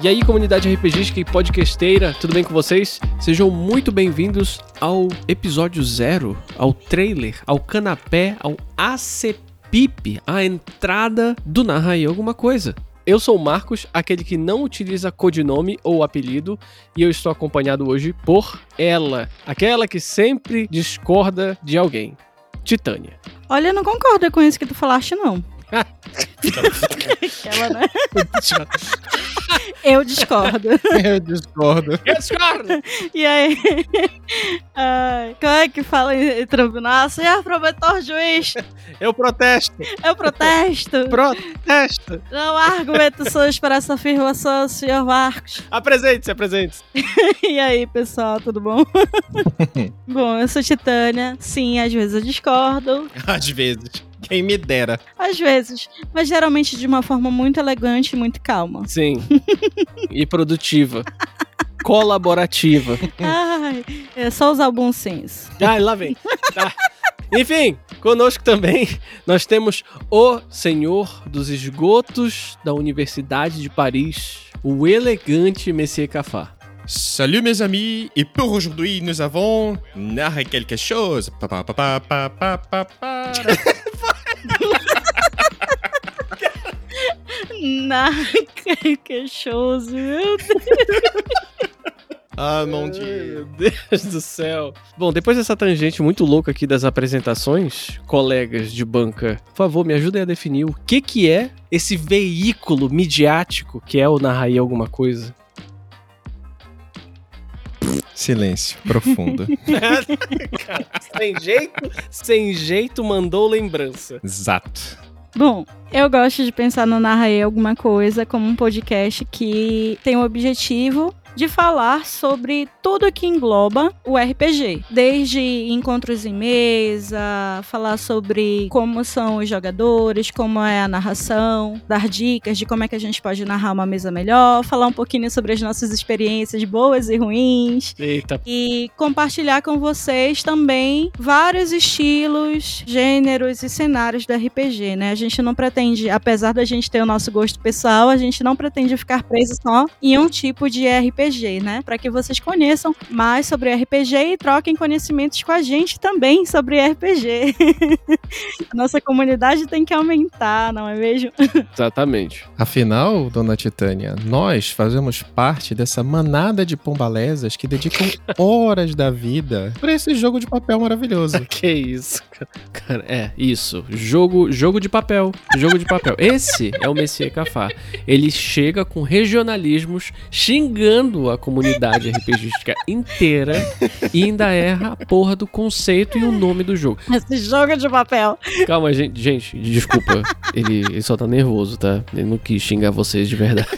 E aí, comunidade RPGística e podcasteira, tudo bem com vocês? Sejam muito bem-vindos ao episódio zero, ao trailer, ao canapé, ao ACPIP, a entrada do Narra aí alguma coisa. Eu sou o Marcos, aquele que não utiliza codinome ou apelido, e eu estou acompanhado hoje por ela, aquela que sempre discorda de alguém, Titânia. Olha, eu não concordo com isso que tu falaste, não. Aquela, né? Eu discordo. Eu discordo. Eu discordo! E aí? Ai, como é que fala em tribunal? Senhor promotor juiz, Eu protesto! eu protesto. Protesto! Não há argumentações para essa afirmação, senhor Marcos. Apresente-se, apresente-se. E aí, pessoal, tudo bom? bom, eu sou Titânia. Sim, às vezes eu discordo. Às vezes. Quem me dera. Às vezes. Mas geralmente de uma forma muito elegante e muito calma. Sim. e produtiva. Colaborativa. Ai, é só usar o bom senso. Ai, lá vem. Tá. Enfim, conosco também nós temos o senhor dos esgotos da Universidade de Paris, o elegante Messier Cafá. Salut mes amis, et pour aujourd'hui nous avons narré quelque chose. Pa, pa, pa, Na que shows, meu Ah mon Ai, dieu. Meu Deus do céu. Bom, depois dessa tangente muito louca aqui das apresentações, colegas de banca, por favor, me ajudem a definir o que que é esse veículo midiático que é o Narraí Alguma Coisa. Silêncio profundo. sem jeito, sem jeito mandou lembrança. Exato. Bom, eu gosto de pensar no Narraê Alguma Coisa como um podcast que tem o objetivo de falar sobre tudo que engloba o RPG. Desde encontros em mesa, falar sobre como são os jogadores, como é a narração, dar dicas de como é que a gente pode narrar uma mesa melhor, falar um pouquinho sobre as nossas experiências boas e ruins, Eita, e compartilhar com vocês também vários estilos, gêneros e cenários do RPG, né? A gente não pretende, apesar da gente ter o nosso gosto pessoal, a gente não pretende ficar preso só em um tipo de RPG, né? Para que vocês conheçam mais sobre RPG e troquem conhecimentos com a gente também sobre RPG. Nossa comunidade tem que aumentar, não é mesmo? exatamente. Afinal, dona Titânia, nós fazemos parte dessa manada de pombalesas que dedicam horas da vida pra esse jogo de papel maravilhoso. Que isso, cara. Cara, é, isso. Jogo, jogo de papel. Jogo de papel. Esse é o Messier Cafá. Ele chega com regionalismos xingando a comunidade RPGística inteira e ainda erra a porra do conceito e o nome do jogo. Esse jogo de papel. Calma, gente. Gente, desculpa. Ele, ele só tá nervoso, tá? Ele não quis xingar vocês de verdade.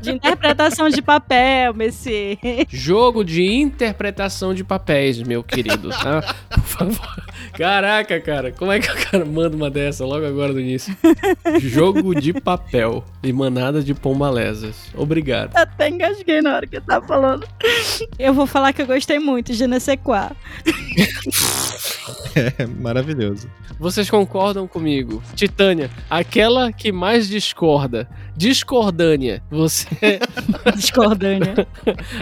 De interpretação de papel, Messier. Jogo de interpretação de papéis, meu querido, tá? Por favor. Caraca, cara, como é que o cara manda uma dessa logo agora no início? Jogo de papel e manada de pombalesas. Obrigado. Até engasguei na hora que eu tava falando. Eu vou falar que eu gostei muito de Nesequá. É maravilhoso. Vocês concordam comigo? Titânia, aquela que mais discorda. Discordânia. Você, Discordânia.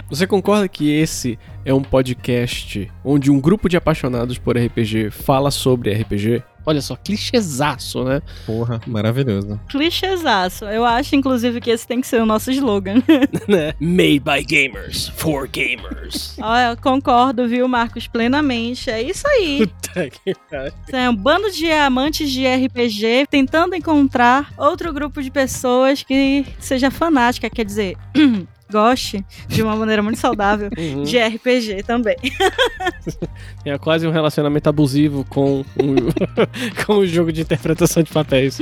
você concorda que esse é um podcast onde um grupo de apaixonados por RPG fala sobre RPG? Olha só, clichêzaço, né? Porra, maravilhoso. Clichêzaço. Eu acho, inclusive, que esse tem que ser o nosso slogan. né? Made by gamers, for gamers. Olha, eu concordo, viu, Marcos, plenamente. É isso aí. Puta que pariu. É um bando de amantes de RPG tentando encontrar outro grupo de pessoas que seja fanática, quer dizer, goste de uma maneira muito saudável Uhum. de RPG também. É quase um relacionamento abusivo com o, com o jogo de interpretação de papéis.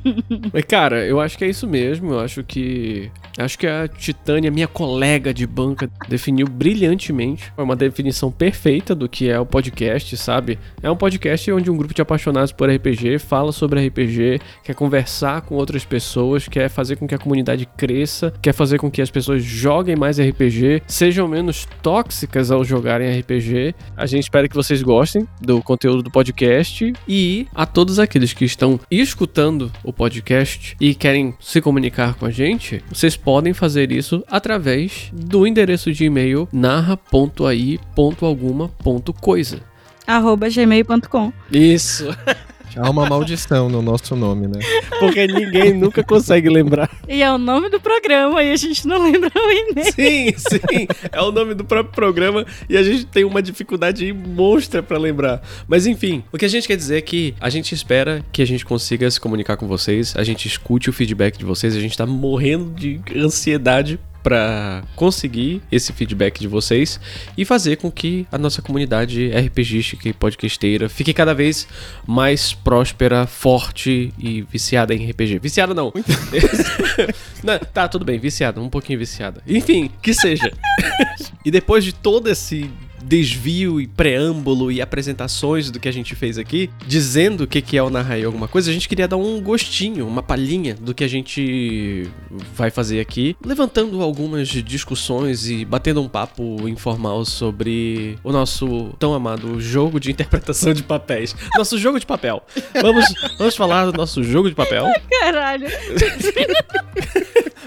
Mas, cara, eu acho que é isso mesmo. Eu acho que. Acho que a Titânia, minha colega de banca, definiu brilhantemente. Foi uma definição perfeita do que é o podcast, sabe? É um podcast onde um grupo de apaixonados por RPG fala sobre RPG, quer conversar com outras pessoas, quer fazer com que a comunidade cresça, quer fazer com que as pessoas joguem mais RPG, sejam menos tóxicas ao jogarem RPG. A gente espera que vocês gostem do conteúdo do podcast e a todos aqueles que estão escutando o podcast e querem se comunicar com a gente, vocês podem fazer isso através do endereço de e-mail narra.ai.alguma.coisa. Arroba gmail.com. Isso. Há uma maldição no nosso nome, né? Porque ninguém nunca consegue lembrar. E é o nome do programa e a gente não lembra o e-mail. Sim, sim. É o nome do próprio programa e a gente tem uma dificuldade monstra pra lembrar. Mas enfim, o que a gente quer dizer é que a gente espera que a gente consiga se comunicar com vocês, a gente escute o feedback de vocês, a gente tá morrendo de ansiedade para conseguir esse feedback de vocês e fazer com que a nossa comunidade RPGística e podcasteira fique cada vez mais próspera, forte e viciada em RPG. Viciada não. não tá, tudo bem, viciada, um pouquinho viciada. Enfim, que seja. e depois de todo esse desvio e preâmbulo e apresentações do que a gente fez aqui, dizendo o que, que é o Narraí alguma coisa, a gente queria dar um gostinho, uma palhinha do que a gente vai fazer aqui, levantando algumas discussões e batendo um papo informal sobre o nosso tão amado jogo de interpretação de papéis. Nosso jogo de papel. Vamos, vamos falar do nosso jogo de papel. Caralho.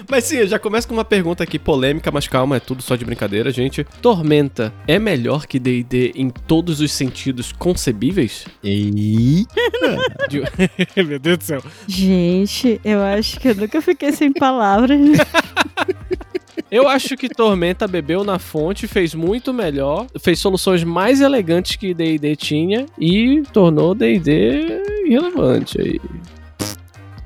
Mas sim, eu já começo com uma pergunta aqui polêmica, mas calma, é tudo só de brincadeira, gente. Tormenta é melhor que D&D em todos os sentidos concebíveis? E De- Meu Deus do céu. Gente, eu acho que eu nunca fiquei sem palavras. Eu acho que Tormenta bebeu na fonte, fez muito melhor, fez soluções mais elegantes que D&D tinha e tornou D&D irrelevante aí.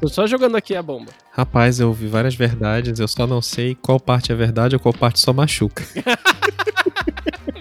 Tô só jogando aqui a bomba. Rapaz, eu ouvi várias verdades, eu só não sei qual parte é verdade ou qual parte só machuca.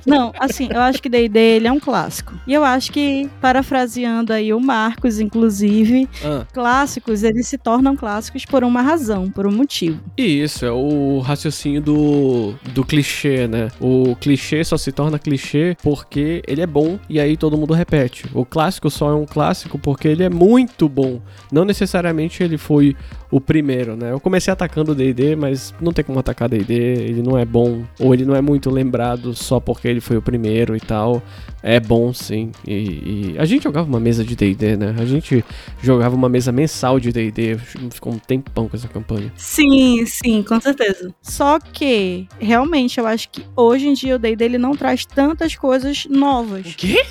Não, assim, eu acho que D&D ele é um clássico. E eu acho que, parafraseando aí o Marcos, inclusive, Ah, clássicos, eles se tornam clássicos por uma razão, por um motivo. e isso, é o raciocínio do, do clichê, né? O clichê só se torna clichê porque ele é bom e aí todo mundo repete. O clássico só é um clássico porque ele é muito bom. Não necessariamente ele foi o primeiro, né? Eu comecei atacando o D&D, mas não tem como atacar D&D, ele não é bom, ou ele não é muito lembrado só porque ele foi o primeiro e tal. É bom sim. E, e a gente jogava uma mesa de D&D, né? A gente jogava uma mesa mensal de D&D, ficou um tempão com essa campanha. Sim, sim, com certeza. Só que, realmente, eu acho que hoje em dia o D&D ele não traz tantas coisas novas. quê?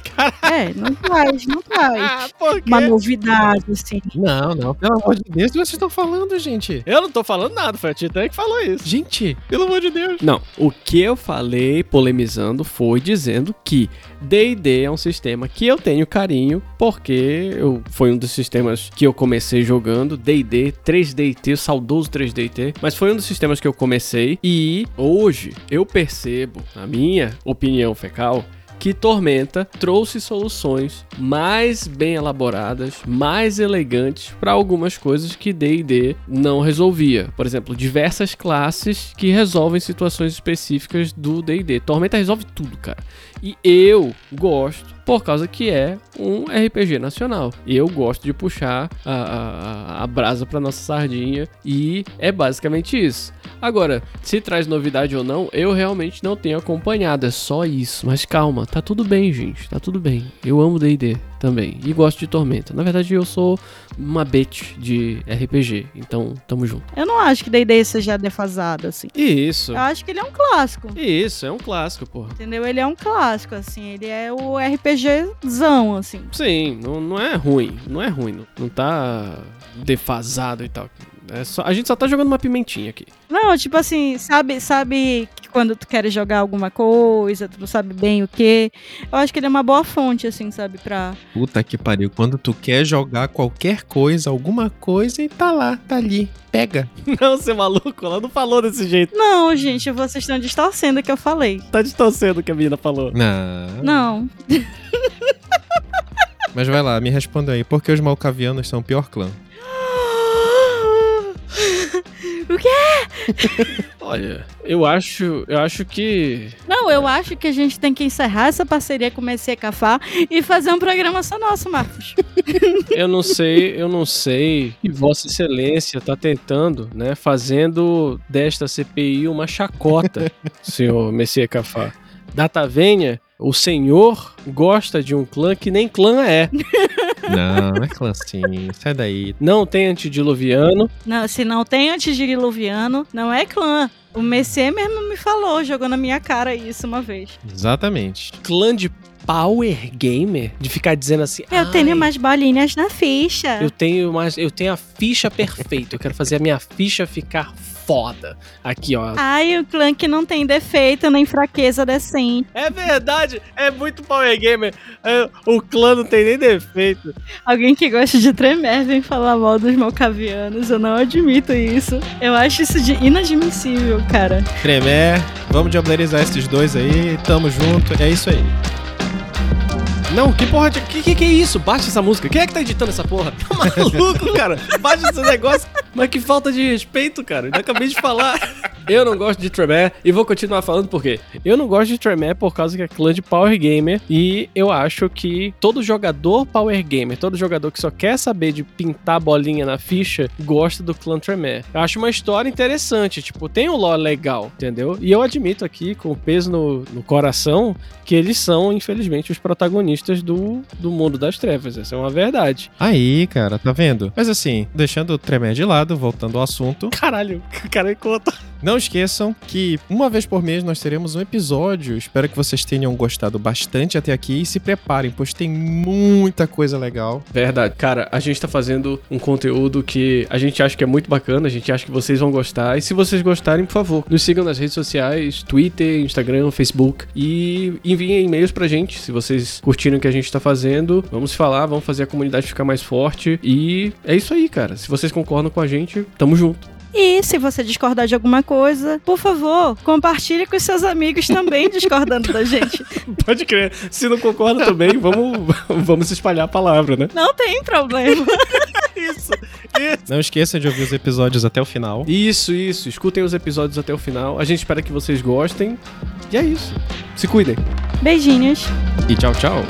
É, não traz, não traz. Ah, por Uma novidade, assim. Não, não, pelo amor de Deus, o que vocês estão falando, gente? Eu não tô falando nada, foi a Titã que falou isso. Gente, pelo amor de Deus. Não, o que eu falei polemizando foi dizendo que D&D é um sistema que eu tenho carinho porque eu, foi um dos sistemas que eu comecei jogando, D&D, 3DT, saudoso 3DT, mas foi um dos sistemas que eu comecei e hoje eu percebo, na minha opinião fecal, que Tormenta trouxe soluções mais bem elaboradas, mais elegantes para algumas coisas que D&D não resolvia. Por exemplo, diversas classes que resolvem situações específicas do D&D. Tormenta resolve tudo, cara. E eu gosto por causa que é um RPG nacional. Eu gosto de puxar a, a, a brasa pra nossa sardinha e é basicamente isso. Agora, se traz novidade ou não, eu realmente não tenho acompanhado, é só isso. Mas calma, tá tudo bem, gente, tá tudo bem. Eu amo D&D também e gosto de Tormenta. Na verdade, eu sou uma bitch de RPG, então tamo junto. Eu não acho que D&D seja defasado, assim. Isso. Eu acho que ele é um clássico. Isso, é um clássico, porra. Entendeu? Ele é um clássico, assim. Ele é o RPGzão, assim. Sim, não, não é ruim, não é ruim, não, não tá defasado e tal. É só, a gente só tá jogando uma pimentinha aqui. Não, tipo assim, sabe, sabe que quando tu queres jogar alguma coisa, tu não sabe bem o que. Eu acho que ele é uma boa fonte, assim, sabe, pra. Puta que pariu. Quando tu quer jogar qualquer coisa, alguma coisa, e tá lá, tá ali. Pega. Não, seu maluco, ela não falou desse jeito. Não, gente, vocês estão distorcendo o que eu falei. Tá distorcendo o que a menina falou. Não. Não. Mas vai lá, me responda aí. Por que os malcavianos são o pior clã? o quê? Olha, eu acho, eu acho que Não, eu acho que a gente tem que encerrar essa parceria com o Messias Cafá e fazer um programa só nosso, Marcos. eu não sei, eu não sei que Vossa Excelência tá tentando, né, fazendo desta CPI uma chacota, senhor Messias Cafá. Data venha, o senhor gosta de um clã que nem clã é. Não, não é clã assim. Sai daí. Não tem antediluviano. Não, se não tem antediluviano, não é clã. O Messias mesmo me falou, jogou na minha cara isso uma vez. Exatamente. Clã de power gamer? De ficar dizendo assim. Eu "Ai, tenho mais bolinhas na ficha. Eu tenho mais. Eu tenho a ficha perfeita. Eu quero fazer a minha ficha ficar foda. Aqui, ó. Ai, o clã que não tem defeito nem fraqueza decente. É verdade, é muito Power Gamer. É, o clã não tem nem defeito. Alguém que gosta de tremer vem falar mal dos malcavianos. Eu não admito isso. Eu acho isso de inadmissível, cara. Tremé, vamos diablerizar esses dois aí. Tamo junto. É isso aí. Não, que porra de. Que, que que é isso? Baixa essa música. Quem é que tá editando essa porra? Tá maluco, cara? Baixa esse negócio. Mas que falta de respeito, cara. Eu acabei de falar. Eu não gosto de Tremé e vou continuar falando por quê. Eu não gosto de Tremé por causa que é clã de Power Gamer e eu acho que todo jogador Power Gamer, todo jogador que só quer saber de pintar bolinha na ficha, gosta do clã Tremé. Eu acho uma história interessante, tipo, tem um lore legal, entendeu? E eu admito aqui, com o peso no, no coração, que eles são, infelizmente, os protagonistas do, do mundo das trevas. Essa é uma verdade. Aí, cara, tá vendo? Mas assim, deixando o Tremé de lado, voltando ao assunto. Caralho, cara, conta. Não esqueçam que uma vez por mês nós teremos um episódio. Espero que vocês tenham gostado bastante até aqui e se preparem, pois tem muita coisa legal. Verdade. Cara, a gente tá fazendo um conteúdo que a gente acha que é muito bacana, a gente acha que vocês vão gostar. E se vocês gostarem, por favor, nos sigam nas redes sociais, Twitter, Instagram, Facebook e enviem e-mails pra gente. Se vocês curtirem o que a gente tá fazendo, vamos falar, vamos fazer a comunidade ficar mais forte. E é isso aí, cara. Se vocês concordam com a gente, tamo junto. E se você discordar de alguma coisa, por favor, compartilhe com seus amigos também discordando da gente. Pode crer. Se não concorda também, vamos, vamos espalhar a palavra, né? Não tem problema. Isso, Não esqueçam de ouvir os episódios até o final. Isso, isso. Escutem os episódios até o final. A gente espera que vocês gostem. E é isso. Se cuidem. Beijinhos. E tchau, tchau.